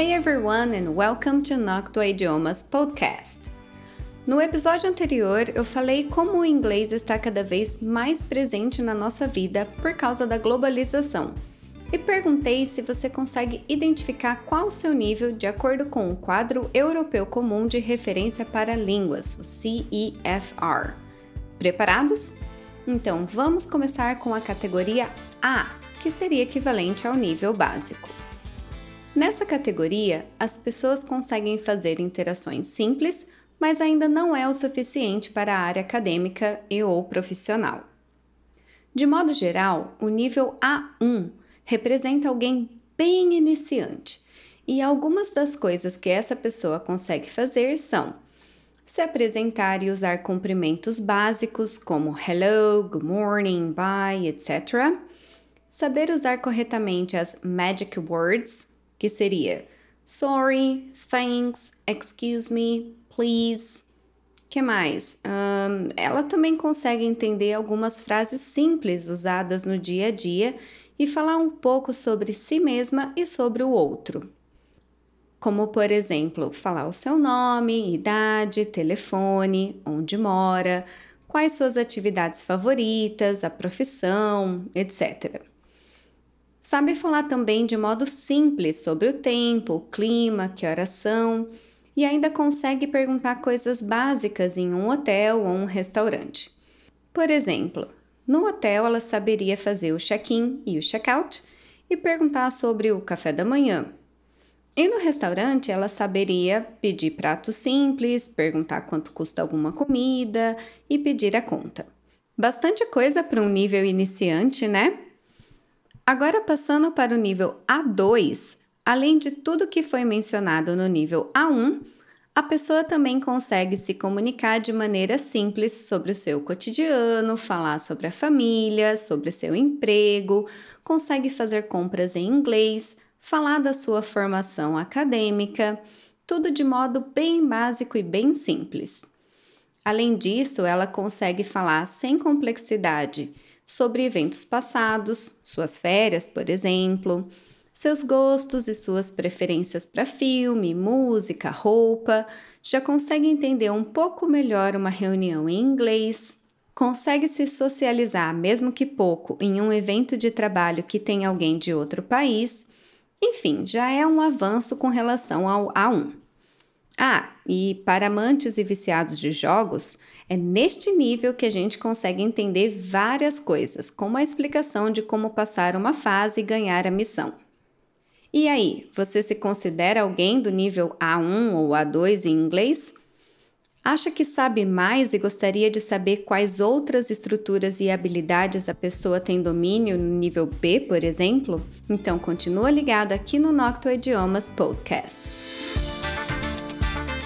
Hey everyone and welcome to Noctua Idiomas podcast. No episódio anterior, eu falei como o inglês está cada vez mais presente na nossa vida por causa da globalização e perguntei se você consegue identificar qual o seu nível de acordo com o Quadro Europeu Comum de Referência para Línguas, o CEFR. Preparados? Então vamos começar com a categoria A, que seria equivalente ao nível básico. Nessa categoria, as pessoas conseguem fazer interações simples, mas ainda não é o suficiente para a área acadêmica e ou profissional. De modo geral, o nível A1 representa alguém bem iniciante. E algumas das coisas que essa pessoa consegue fazer são se apresentar e usar cumprimentos básicos como hello, good morning, bye, etc. Saber usar corretamente as magic words, que seria sorry, thanks, excuse me, please. Que mais? Um, ela também consegue entender algumas frases simples usadas no dia a dia e falar um pouco sobre si mesma e sobre o outro. Como, por exemplo, falar o seu nome, idade, telefone, onde mora, quais suas atividades favoritas, a profissão, etc. Sabe falar também de modo simples sobre o tempo, o clima, que horas são, e ainda consegue perguntar coisas básicas em um hotel ou um restaurante. Por exemplo, no hotel, ela saberia fazer o check-in e o check-out e perguntar sobre o café da manhã. E no restaurante, ela saberia pedir pratos simples, perguntar quanto custa alguma comida e pedir a conta. Bastante coisa para um nível iniciante, né? Agora, passando para o nível A2, além de tudo que foi mencionado no nível A1, a pessoa também consegue se comunicar de maneira simples sobre o seu cotidiano, falar sobre a família, sobre seu emprego, consegue fazer compras em inglês, falar da sua formação acadêmica, tudo de modo bem básico e bem simples. Além disso, ela consegue falar sem complexidade sobre eventos passados, suas férias, por exemplo seus gostos e suas preferências para filme, música, roupa, já consegue entender um pouco melhor uma reunião em inglês, consegue se socializar, mesmo que pouco, em um evento de trabalho que tem alguém de outro país. Enfim, já é um avanço com relação ao A1. Ah, e para amantes e viciados de jogos, é neste nível que a gente consegue entender várias coisas, como a explicação de como passar uma fase e ganhar a missão. E aí, você se considera alguém do nível A1 ou A2 em inglês? Acha que sabe mais e gostaria de saber quais outras estruturas e habilidades a pessoa tem domínio no nível B, por exemplo? Então continua ligado aqui no Noctua Idiomas Podcast.